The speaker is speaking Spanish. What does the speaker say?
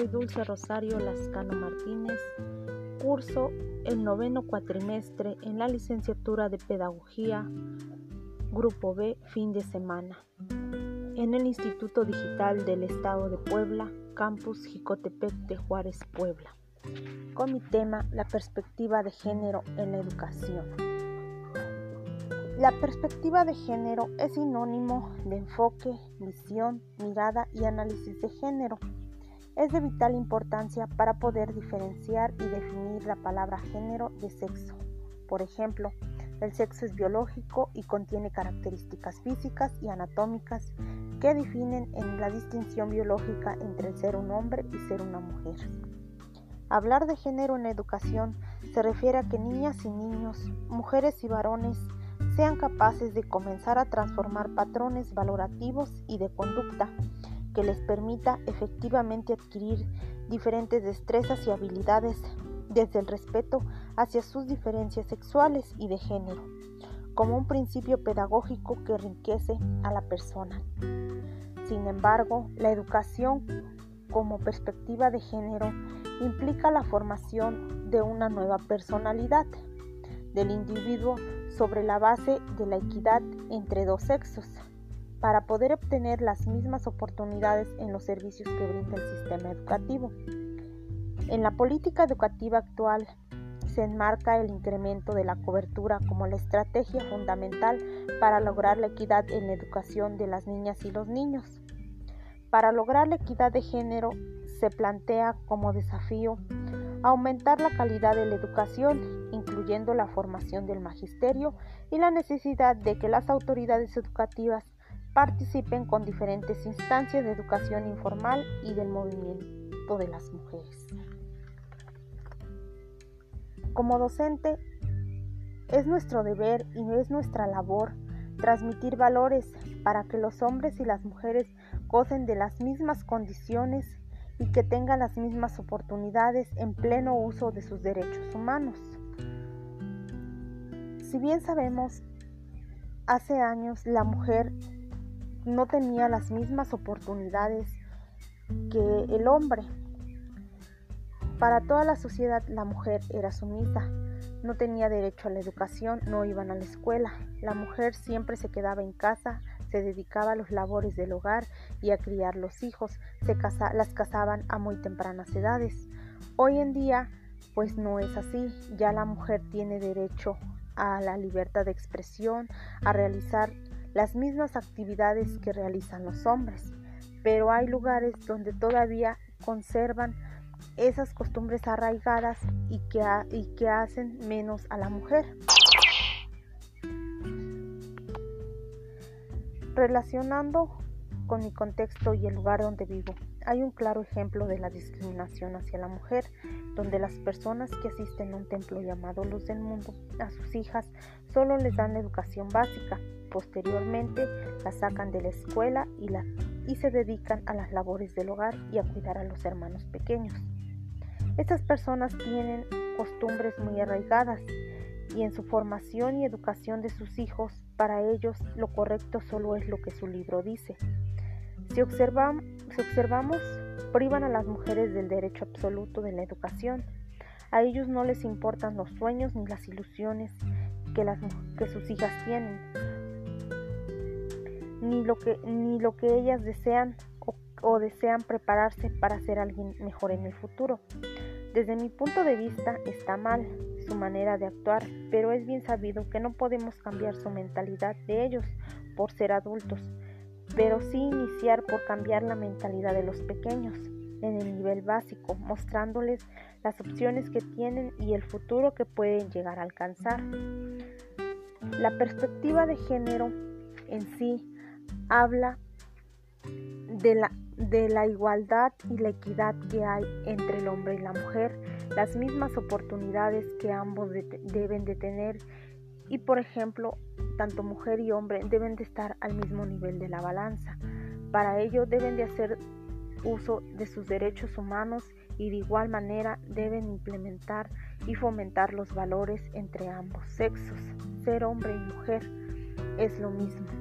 Soy Dulce Rosario Lascano Martínez. Curso el noveno cuatrimestre en la licenciatura de Pedagogía, Grupo B, fin de semana, en el Instituto Digital del Estado de Puebla, Campus Jicotepec de Juárez, Puebla, con mi tema La perspectiva de género en la educación. La perspectiva de género es sinónimo de enfoque, visión, mirada y análisis de género. Es de vital importancia para poder diferenciar y definir la palabra género de sexo. Por ejemplo, el sexo es biológico y contiene características físicas y anatómicas que definen en la distinción biológica entre ser un hombre y ser una mujer. Hablar de género en educación se refiere a que niñas y niños, mujeres y varones sean capaces de comenzar a transformar patrones valorativos y de conducta que les permita efectivamente adquirir diferentes destrezas y habilidades desde el respeto hacia sus diferencias sexuales y de género, como un principio pedagógico que enriquece a la persona. Sin embargo, la educación como perspectiva de género implica la formación de una nueva personalidad del individuo sobre la base de la equidad entre dos sexos, para poder obtener las mismas oportunidades en los servicios que brinda el sistema educativo. En la política educativa actual se enmarca el incremento de la cobertura como la estrategia fundamental para lograr la equidad en la educación de las niñas y los niños. Para lograr la equidad de género se plantea como desafío aumentar la calidad de la educación, incluyendo la formación del magisterio y la necesidad de que las autoridades educativas participen con diferentes instancias de educación informal y del movimiento de las mujeres. Como docente, es nuestro deber y es nuestra labor transmitir valores para que los hombres y las mujeres gocen de las mismas condiciones y que tengan las mismas oportunidades en pleno uso de sus derechos humanos. Si bien sabemos, hace años la mujer no tenía las mismas oportunidades que el hombre. Para toda la sociedad la mujer era sumisa, no tenía derecho a la educación, no iban a la escuela. La mujer siempre se quedaba en casa se dedicaba a los labores del hogar y a criar los hijos, se las casaban a muy tempranas edades. Hoy en día, pues no es así, ya la mujer tiene derecho a la libertad de expresión, a realizar las mismas actividades que realizan los hombres, pero hay lugares donde todavía conservan esas costumbres arraigadas y que, y que hacen menos a la mujer. Relacionando con mi contexto y el lugar donde vivo, hay un claro ejemplo de la discriminación hacia la mujer, donde las personas que asisten a un templo llamado Luz del Mundo a sus hijas solo les dan educación básica, posteriormente las sacan de la escuela y, la, y se dedican a las labores del hogar y a cuidar a los hermanos pequeños. Estas personas tienen costumbres muy arraigadas y en su formación y educación de sus hijos, para ellos lo correcto solo es lo que su libro dice. Si, observamos, privan a las mujeres del derecho absoluto de la educación. A ellos no les importan los sueños ni las ilusiones que, sus hijas tienen, ni lo que, ni lo que ellas desean o desean prepararse para ser alguien mejor en el futuro. Desde mi punto de vista está mal su manera de actuar, pero es bien sabido que no podemos cambiar su mentalidad de ellos por ser adultos, pero sí iniciar por cambiar la mentalidad de los pequeños en el nivel básico, mostrándoles las opciones que tienen y el futuro que pueden llegar a alcanzar. La perspectiva de género en sí habla de la de la igualdad y la equidad que hay entre el hombre y la mujer, las mismas oportunidades que ambos deben de tener y por ejemplo, tanto mujer y hombre deben de estar al mismo nivel de la balanza. Para ello deben de hacer uso de sus derechos humanos y de igual manera deben implementar y fomentar los valores entre ambos sexos. Ser hombre y mujer es lo mismo.